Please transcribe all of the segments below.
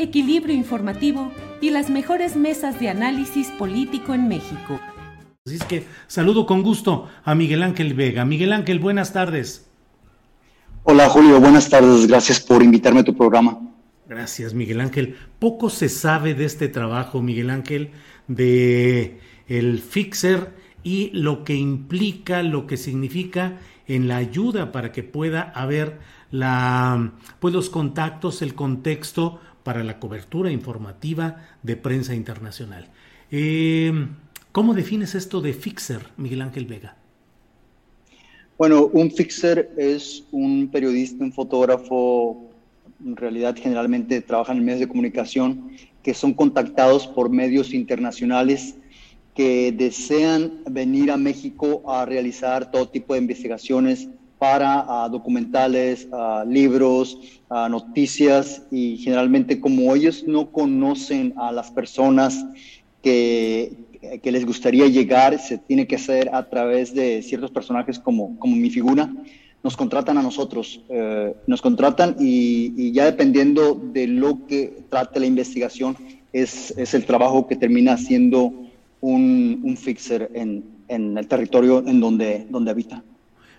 equilibrio informativo y las mejores mesas de análisis político en México. Así es que saludo con gusto a Miguel Ángel Vega. Miguel Ángel, buenas tardes. Hola Julio, buenas tardes. Gracias por invitarme a tu programa. Gracias, Miguel Ángel. Poco se sabe de este trabajo, Miguel Ángel, de el fixer y lo que implica, lo que significa en la ayuda para que pueda haber la, pues los contactos, el contexto para la cobertura informativa de prensa internacional. Eh, ¿Cómo defines esto de fixer, Miguel Ángel Vega? Bueno, un fixer es un periodista, un fotógrafo, en realidad generalmente trabajan en medios de comunicación, que son contactados por medios internacionales que desean venir a México a realizar todo tipo de investigaciones para documentales, libros, noticias y generalmente como ellos no conocen a las personas que, que, les gustaría llegar, se tiene que hacer a través de ciertos personajes como, como mi figura, nos contratan a nosotros, eh, nos contratan y, y, ya dependiendo de lo que trate la investigación, es, es el trabajo que termina siendo un, un fixer en, en, el territorio en donde, donde habita.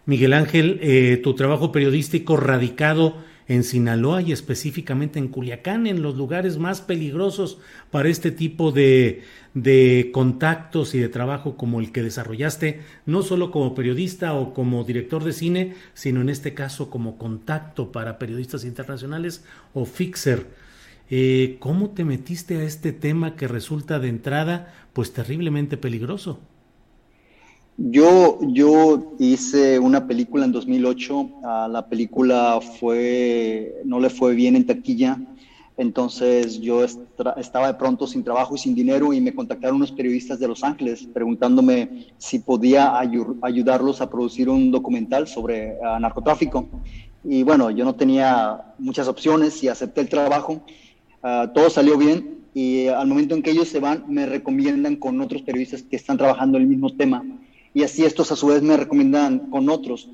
Miguel Ángel, eh, tu trabajo periodístico radicado en Sinaloa y específicamente en Culiacán, en los lugares más peligrosos para este tipo de, de, contactos y de trabajo como el que desarrollaste, no solo como periodista o como director de cine, sino en este caso como contacto para periodistas internacionales o fixer. Eh, ¿Cómo te metiste a este tema que resulta de entrada pues terriblemente peligroso? Yo, yo hice una película en 2008, ah, la película fue, no le fue bien en taquilla, entonces yo estaba de pronto sin trabajo y sin dinero y me contactaron unos periodistas de Los Ángeles preguntándome si podía ayudarlos a producir un documental sobre ah, narcotráfico. Y bueno, yo no tenía muchas opciones y acepté el trabajo. Ah, todo salió bien y al momento en que ellos se van me recomiendan con otros periodistas que están trabajando el mismo tema y así estos a su vez me recomiendan con otros.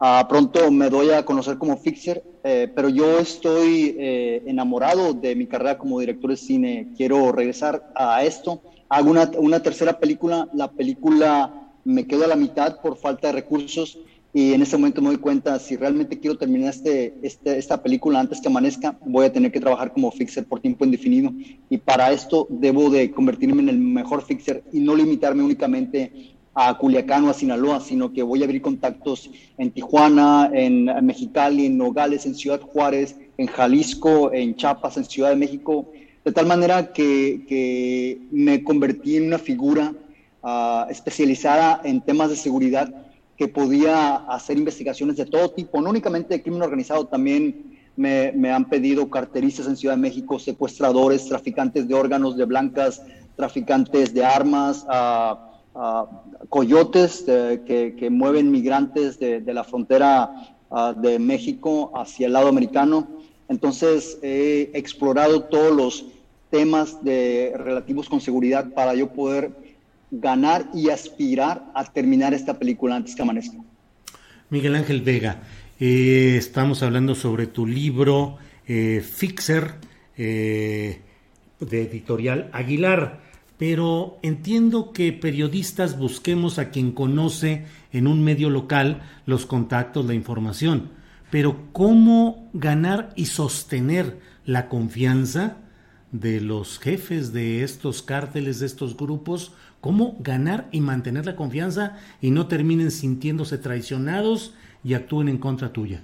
Uh, pronto me doy a conocer como fixer, eh, pero yo estoy eh, enamorado de mi carrera como director de cine. Quiero regresar a esto. Hago una, una, tercera película. La película me quedo a la mitad por falta de recursos y en ese momento me doy cuenta si realmente quiero terminar este, este, esta película antes que amanezca, voy a tener que trabajar como fixer por tiempo indefinido. Y para esto debo de convertirme en el mejor fixer y no limitarme únicamente a Culiacán o a Sinaloa, sino que voy a abrir contactos en Tijuana, en Mexicali, en Nogales, en Ciudad Juárez, en Jalisco, en Chiapas, en Ciudad de México, de tal manera que, me convertí en una figura uh, especializada en temas de seguridad que podía hacer investigaciones de todo tipo, no únicamente de crimen organizado, también me, me, han pedido carteristas en Ciudad de México, secuestradores, traficantes de órganos, de blancas, traficantes de armas, uh, coyotes que, mueven migrantes de, la frontera de México hacia el lado americano. Entonces he explorado todos los temas relativos con seguridad para yo poder ganar y aspirar a terminar esta película antes que amanezca. Miguel Ángel Vega, eh, estamos hablando sobre tu libro Fixer de editorial Aguilar pero entiendo que periodistas busquemos a quien conoce en un medio local los contactos, la información. Pero ¿cómo ganar y sostener la confianza de los jefes de estos cárteles, de estos grupos? ¿Cómo ganar y mantener la confianza y no terminen sintiéndose traicionados y actúen en contra tuya?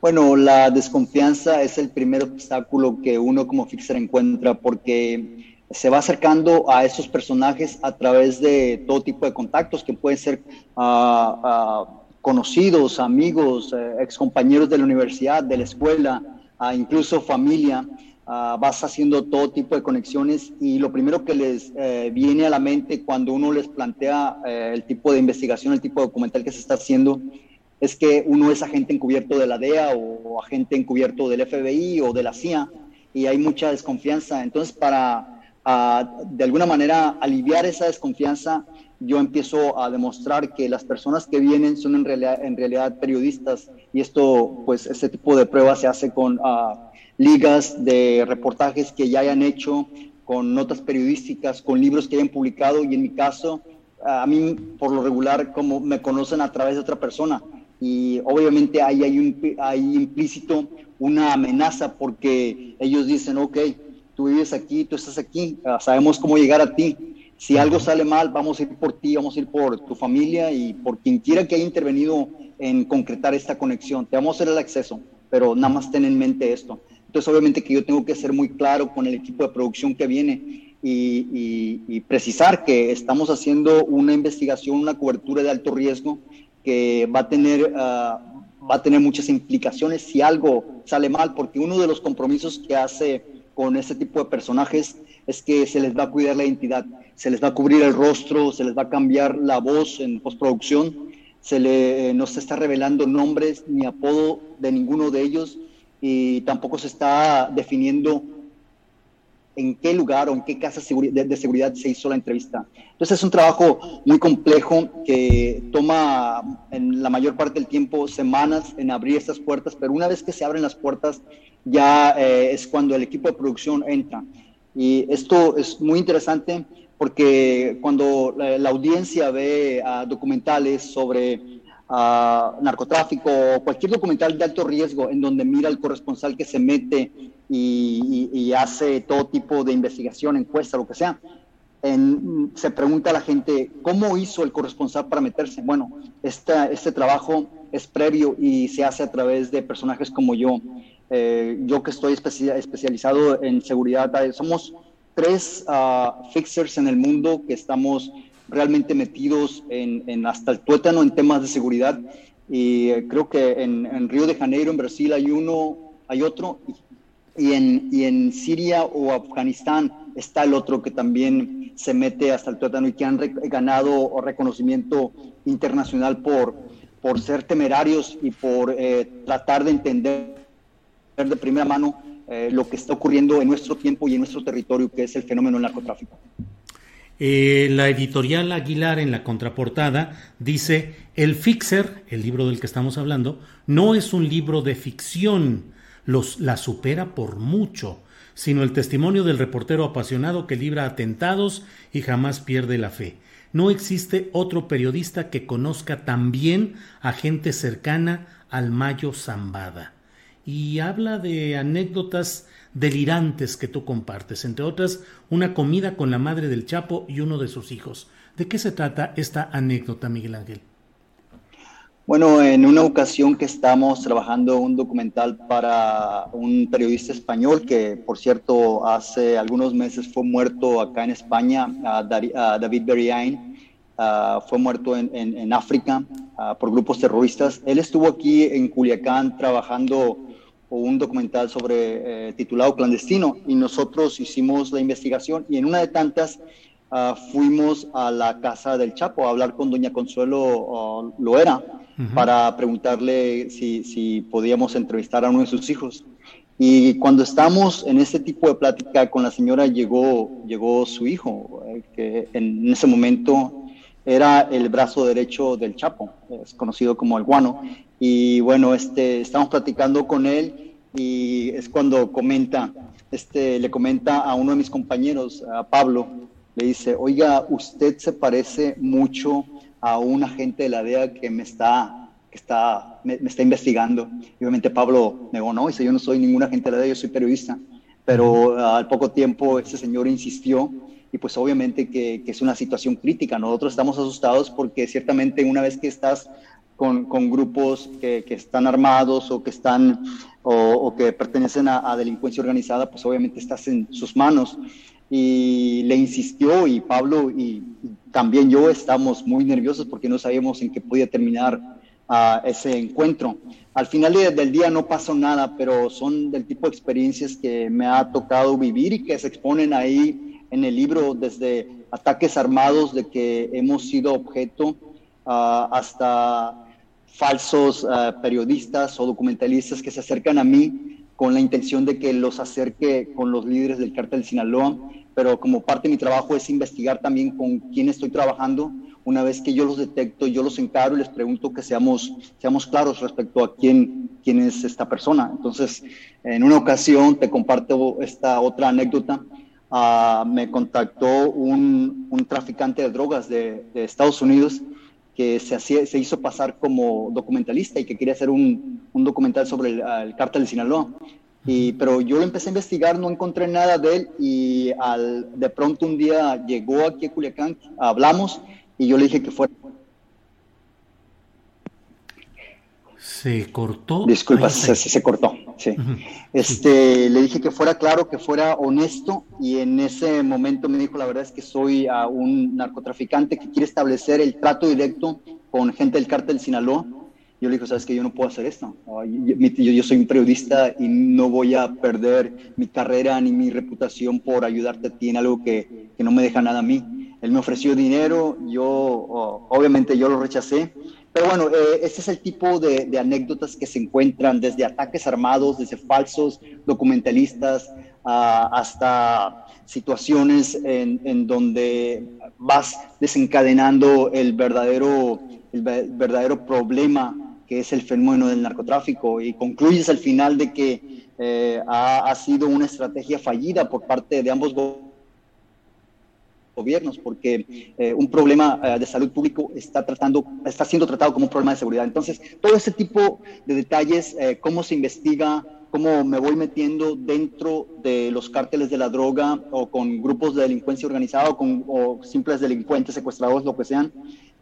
Bueno, la desconfianza es el primer obstáculo que uno como fixer encuentra porque se va acercando a esos personajes a través de todo tipo de contactos que pueden ser ah, ah, conocidos, amigos, eh, excompañeros de la universidad, de la escuela, ah, incluso familia. vas haciendo todo tipo de conexiones y lo primero que les eh, viene a la mente cuando uno les plantea eh, el tipo de investigación, el tipo documental que se está haciendo, es que uno es agente encubierto de la DEA o agente encubierto del FBI o de la CIA y hay mucha desconfianza. Entonces, para de alguna manera aliviar esa desconfianza, yo empiezo a demostrar que las personas que vienen son en realidad, en realidad periodistas y esto, pues, este tipo de pruebas se hace con ah, ligas de reportajes que ya hayan hecho, con notas periodísticas, con libros que hayan publicado y en mi caso, a mí por lo regular como me conocen a través de otra persona. Y obviamente ahí hay, un, hay implícito una amenaza porque ellos dicen, ok, tú vives aquí, tú estás aquí, ah, sabemos cómo llegar a ti. Si algo sale mal, vamos a ir por ti, vamos a ir por tu familia y por quien quiera que haya intervenido en concretar esta conexión. Te vamos a hacer el acceso, pero nada más ten en mente esto. Entonces, obviamente que yo tengo que ser muy claro con el equipo de producción que viene y, precisar que estamos haciendo una investigación, una cobertura de alto riesgo que va a tener... Ah, va a tener muchas implicaciones si algo sale mal, porque uno de los compromisos que hace con ese tipo de personajes es que se les va a cuidar la identidad, se les va a cubrir el rostro, se les va a cambiar la voz en postproducción, se le, eh, no se está revelando nombres ni apodo de ninguno de ellos y tampoco se está definiendo en qué lugar o en qué casa de, seguridad se hizo la entrevista. Entonces es un trabajo muy complejo que toma en la mayor parte del tiempo semanas en abrir estas puertas, pero una vez que se abren las puertas ya eh, es cuando el equipo de producción entra. Y esto es muy interesante porque cuando la, audiencia ve documentales sobre narcotráfico o cualquier documental de alto riesgo en donde mira al corresponsal que se mete y, hace todo tipo de investigación, encuesta, lo que sea, se pregunta a la gente, ¿cómo hizo el corresponsal para meterse? Bueno, este trabajo es previo y se hace a través de personajes como yo. Eh, yo que estoy especializado en seguridad, eh, somos tres uh, fixers en el mundo que estamos realmente metidos en, hasta el tuétano en temas de seguridad. Y eh, creo que en, Río de Janeiro, en Brasil, hay uno, hay otro, y en, y en Siria o Afganistán está el otro que también se mete hasta el tuétano y que han ganado reconocimiento internacional por, por ser temerarios y por tratar de entender de primera mano eh, lo que está ocurriendo en nuestro tiempo y en nuestro territorio, que es el fenómeno del narcotráfico. Eh, la editorial Aguilar en la contraportada dice, El Fixer, el libro del que estamos hablando, no es un libro de ficción, los, la supera por mucho, sino el testimonio del reportero apasionado que libra atentados y jamás pierde la fe. No existe otro periodista que conozca tan bien a gente cercana al Mayo Zambada y habla de anécdotas delirantes que tú compartes, entre otras una comida con la madre del Chapo y uno de sus hijos. ¿De qué se trata esta anécdota, Miguel Ángel? Bueno, en una ocasión que estamos trabajando un documental para un periodista español que, por cierto, hace algunos meses fue muerto acá en España, David Beriain, fue muerto en, África por grupos terroristas. Él estuvo aquí en Culiacán trabajando un documental sobre eh, titulado Clandestino y nosotros hicimos la investigación y en una de tantas ah, fuimos a la casa del Chapo a hablar con doña Consuelo uh, Loera para preguntarle si, si, podíamos entrevistar a uno de sus hijos. Y cuando estamos en este tipo de plática con la señora llegó, llegó su hijo, eh, que en ese momento era el brazo derecho del Chapo, es conocido como el guano. Y bueno, este, estamos platicando con él y es cuando comenta, este, le comenta a uno de mis compañeros, a Pablo, le dice, oiga, usted se parece mucho a un agente de la DEA que me está, que está, me, está investigando. Y obviamente Pablo negó, no, dice, yo no soy ningún agente de la DEA, yo soy periodista. Pero al poco tiempo ese señor insistió y pues obviamente que, que, es una situación crítica. Nosotros estamos asustados porque ciertamente una vez que estás con, con grupos que, que, están armados o que están o, o que pertenecen a, a, delincuencia organizada, pues obviamente estás en sus manos y le insistió y Pablo y, también yo estamos muy nerviosos porque no sabíamos en qué podía terminar uh, ese encuentro. Al final del día no pasó nada, pero son del tipo de experiencias que me ha tocado vivir y que se exponen ahí en el libro desde ataques armados de que hemos sido objeto uh, hasta falsos uh, periodistas o documentalistas que se acercan a mí con la intención de que los acerque con los líderes del cártel de Sinaloa pero como parte de mi trabajo es investigar también con quién estoy trabajando. Una vez que yo los detecto, yo los encaro y les pregunto que seamos, seamos claros respecto a quién, quién es esta persona. Entonces, en una ocasión te comparto esta otra anécdota. Uh, me contactó un, un, traficante de drogas de, de Estados Unidos que se, hacía, se, hizo pasar como documentalista y que quería hacer un, un documental sobre el, el cártel de Sinaloa. Y, pero yo lo empecé a investigar, no encontré nada de él y al, de pronto un día llegó aquí a Culiacán, hablamos y yo le dije que fuera. Se cortó. Disculpa, se, se, cortó. Sí. Este, le dije que fuera claro, que fuera honesto y en ese momento me dijo, la verdad es que soy a un narcotraficante que quiere establecer el trato directo con gente del cártel Sinaloa yo le digo, sabes que yo no puedo hacer esto. Yo, yo, soy un periodista y no voy a perder mi carrera ni mi reputación por ayudarte a ti en algo que, que no me deja nada a mí. Él me ofreció dinero, yo obviamente yo lo rechacé. Pero bueno, eh, este es el tipo de, anécdotas que se encuentran desde ataques armados, desde falsos documentalistas, uh, hasta situaciones en, en donde vas desencadenando el verdadero, el verdadero problema que es el fenómeno del narcotráfico, y concluyes al final de que eh, ha, ha, sido una estrategia fallida por parte de ambos gobiernos, porque eh, un problema eh, de salud público está, tratando, está siendo tratado como un problema de seguridad. Entonces, todo ese tipo de detalles, eh, cómo se investiga, cómo me voy metiendo dentro de los cárteles de la droga o con grupos de delincuencia organizada o con simples delincuentes, secuestradores, lo que sean,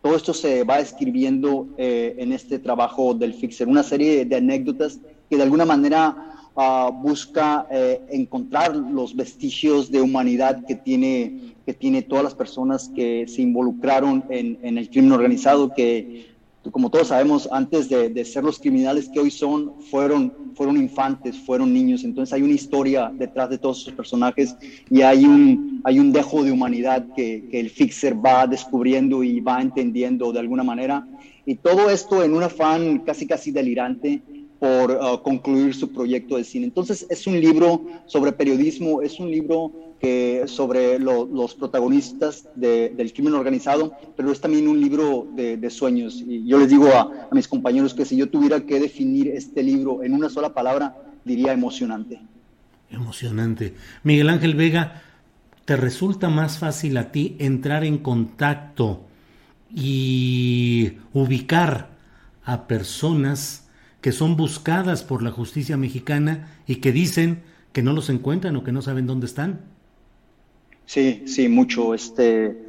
todo esto se va escribiendo en este trabajo del Fixer, una serie de anécdotas que de alguna manera uh, busca eh, encontrar los vestigios de humanidad que tiene, que tiene todas las personas que se involucraron en, en el crimen organizado, que como todos sabemos, antes de, de, ser los criminales que hoy son, fueron, fueron infantes, fueron niños. Entonces hay una historia detrás de todos esos personajes y hay un, hay un dejo de humanidad que, que el Fixer va descubriendo y va entendiendo de alguna manera. Y todo esto en un afán casi casi delirante por uh, concluir su proyecto de cine. Entonces es un libro sobre periodismo, es un libro que sobre lo, los protagonistas de, del crimen organizado, pero es también un libro de, de sueños. Y yo les digo a, a, mis compañeros que si yo tuviera que definir este libro en una sola palabra, diría emocionante. Emocionante. Miguel Ángel Vega, ¿te resulta más fácil a ti entrar en contacto y ubicar a personas que son buscadas por la justicia mexicana y que dicen que no los encuentran o que no saben dónde están? Sí, sí, mucho. Este,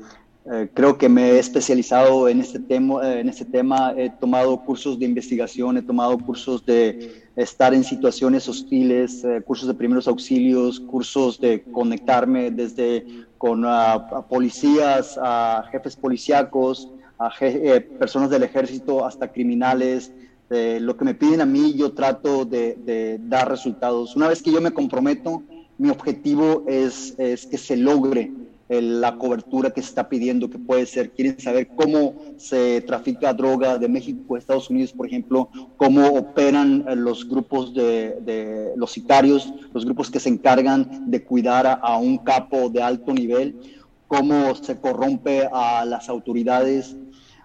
eh, creo que me he especializado en este tema. En este tema he tomado cursos de investigación, he tomado cursos de estar en situaciones hostiles, eh, cursos de primeros auxilios, cursos de conectarme desde con uh, policías, a jefes policíacos, a je eh, personas del ejército, hasta criminales. Lo que me piden a mí, yo trato de, de dar resultados. Una vez que yo me comprometo, mi objetivo es, es que se logre el, la cobertura que se está pidiendo, que puede ser, quieren saber cómo se trafica droga de México a Estados Unidos, por ejemplo, cómo operan eh, los grupos de, de los sicarios, los grupos que se encargan de cuidar a, a un capo de alto nivel, cómo se corrompe a las autoridades,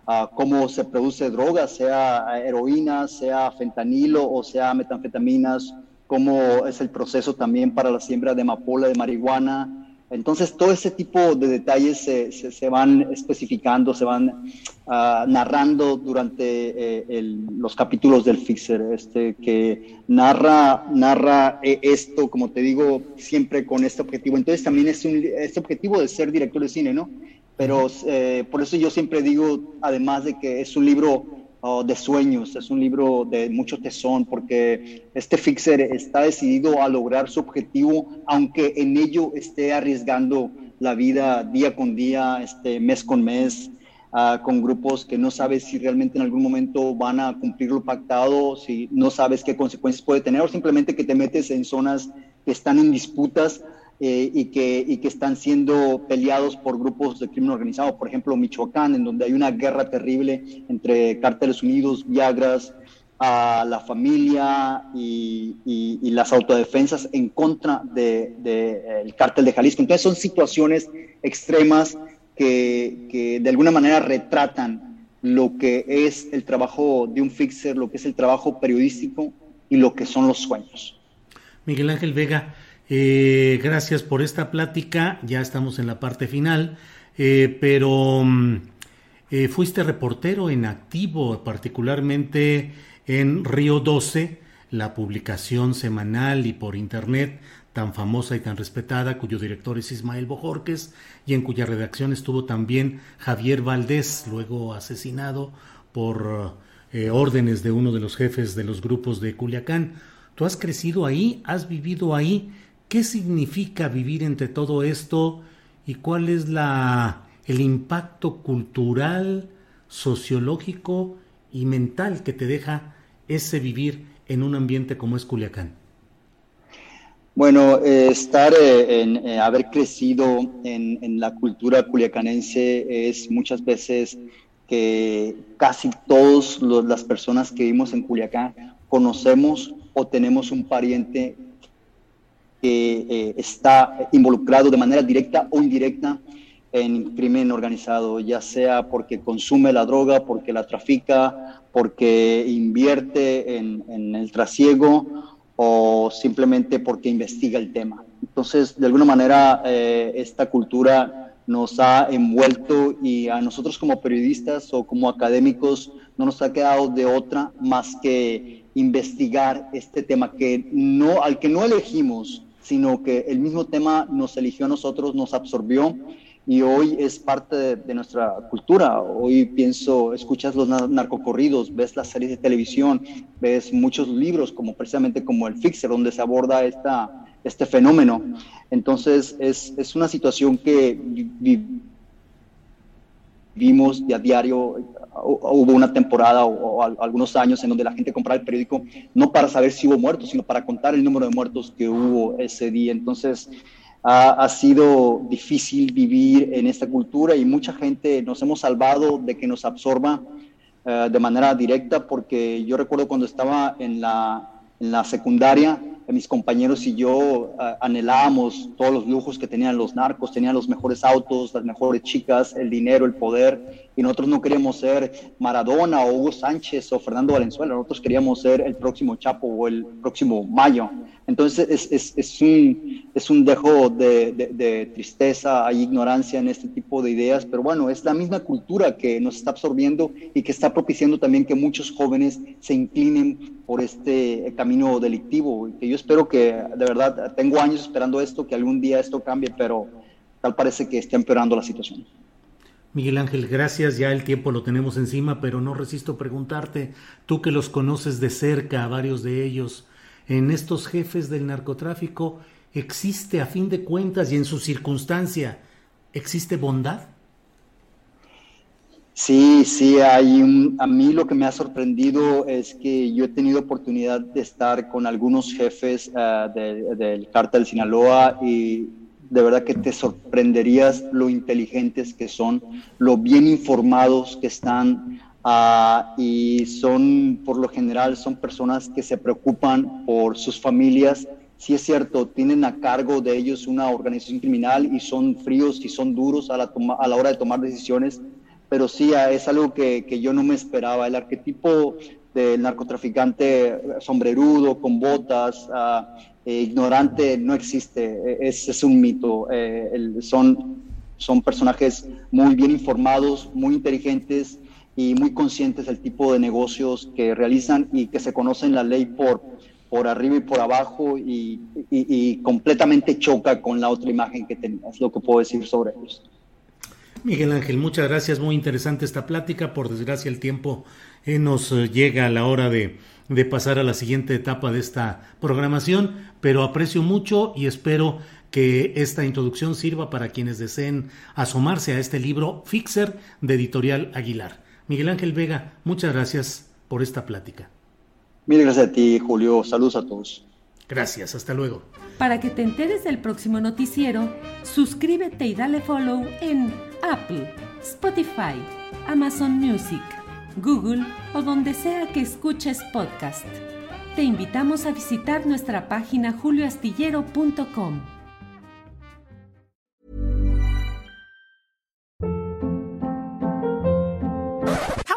a cómo se produce droga, sea heroína, sea fentanilo o sea metanfetaminas, cómo es el proceso también para la siembra de amapola, de marihuana, entonces, todo ese tipo de detalles se, se, van especificando, se van uh, narrando durante eh, los capítulos del Fixer, este, que narra, narra eh, esto, como te digo, siempre con este objetivo. Entonces, también es un, este objetivo de ser director de cine, ¿no? Pero eh, por eso yo siempre digo, además de que es un libro de sueños, es un libro de mucho tesón, porque este fixer está decidido a lograr su objetivo, aunque en ello esté arriesgando la vida día con día, este, mes con mes, uh, con grupos que no sabes si realmente en algún momento van a cumplir lo pactado, si no sabes qué consecuencias puede tener, o simplemente que te metes en zonas que están en disputas eh, y, que, y que están siendo peleados por grupos de crimen organizado, por ejemplo Michoacán, en donde hay una guerra terrible entre cárteles unidos, Viagras, a la familia y, y, las autodefensas en contra del de, el cártel de Jalisco. Entonces son situaciones extremas que, que, de alguna manera retratan lo que es el trabajo de un fixer, lo que es el trabajo periodístico y lo que son los sueños. Miguel Ángel Vega, eh, gracias por esta plática, ya estamos en la parte final, eh, pero mm, eh, fuiste reportero en activo, particularmente en Río 12, la publicación semanal y por internet tan famosa y tan respetada, cuyo director es Ismael Bojorques y en cuya redacción estuvo también Javier Valdés, luego asesinado por órdenes de uno de los jefes de los grupos de Culiacán. Tú has crecido ahí, has vivido ahí ¿Qué significa vivir entre todo esto y cuál es la, el impacto cultural, sociológico y mental que te deja ese vivir en un ambiente como es Culiacán? Bueno, eh, estar eh, en eh, haber crecido en, en, la cultura culiacanense es muchas veces que casi todas las personas que vivimos en Culiacán conocemos o tenemos un pariente que eh, está involucrado de manera directa o indirecta en crimen organizado, ya sea porque consume la droga, porque la trafica, porque invierte en, el trasiego o simplemente porque investiga el tema. Entonces, de alguna manera, eh, esta cultura nos ha envuelto y a nosotros como periodistas o como académicos no nos ha quedado de otra más que investigar este tema que no, al que no elegimos sino que el mismo tema nos eligió a nosotros, nos absorbió y hoy es parte de, nuestra cultura. Hoy pienso, escuchas los narcocorridos, ves las series de televisión, ves muchos libros, como precisamente como El Fixer, donde se aborda esta, este fenómeno. Entonces, es, es una situación que vimos de a diario hubo una temporada o, algunos años en donde la gente compraba el periódico no para saber si hubo muertos, sino para contar el número de muertos que hubo ese día. Entonces, ha, sido difícil vivir en esta cultura y mucha gente nos hemos salvado de que nos absorba eh, de manera directa, porque yo recuerdo cuando estaba en la, en la secundaria, mis compañeros y yo anhelábamos todos los lujos que tenían los narcos, tenían los mejores autos, las mejores chicas, el dinero, el poder, y nosotros no queríamos ser Maradona o Hugo Sánchez o Fernando Valenzuela, nosotros queríamos ser el próximo Chapo o el próximo Mayo. Entonces es, un, es un dejo de, tristeza, hay ignorancia en este tipo de ideas, pero bueno, es la misma cultura que nos está absorbiendo y que está propiciando también que muchos jóvenes se inclinen por este camino delictivo. Que yo espero que, de verdad, tengo años esperando esto, que algún día esto cambie, pero tal parece que está empeorando la situación. Miguel Ángel, gracias. Ya el tiempo lo tenemos encima, pero no resisto preguntarte, tú que los conoces de cerca, a varios de ellos, en estos jefes del narcotráfico existe a fin de cuentas y en su circunstancia, ¿existe bondad? Sí, sí, hay un, a mí lo que me ha sorprendido es que yo he tenido oportunidad de estar con algunos jefes uh, del cártel Sinaloa y de verdad que te sorprenderías lo inteligentes que son, lo bien informados que están, Uh, y son, por lo general, son personas que se preocupan por sus familias. Sí es cierto, tienen a cargo de ellos una organización criminal y son fríos y son duros a la, a la hora de tomar decisiones, pero sí ah, es algo que, que, yo no me esperaba. El arquetipo del narcotraficante sombrerudo, con botas, ah, eh, ignorante, no existe, es, es un mito. Eh, son, son personajes muy bien informados, muy inteligentes y muy conscientes del tipo de negocios que realizan y que se conocen la ley por, por arriba y por abajo y, y, completamente choca con la otra imagen que tenemos, lo que puedo decir sobre ellos. Miguel Ángel, muchas gracias, muy interesante esta plática, por desgracia el tiempo eh, nos eh, llega a la hora de, de pasar a la siguiente etapa de esta programación, pero aprecio mucho y espero que esta introducción sirva para quienes deseen asomarse a este libro Fixer de Editorial Aguilar. Miguel Ángel Vega, muchas gracias por esta plática. Mil gracias a ti, Julio. Saludos a todos. Gracias, hasta luego. Para que te enteres del próximo noticiero, suscríbete y dale follow en Apple, Spotify, Amazon Music, Google o donde sea que escuches podcast. Te invitamos a visitar nuestra página julioastillero.com.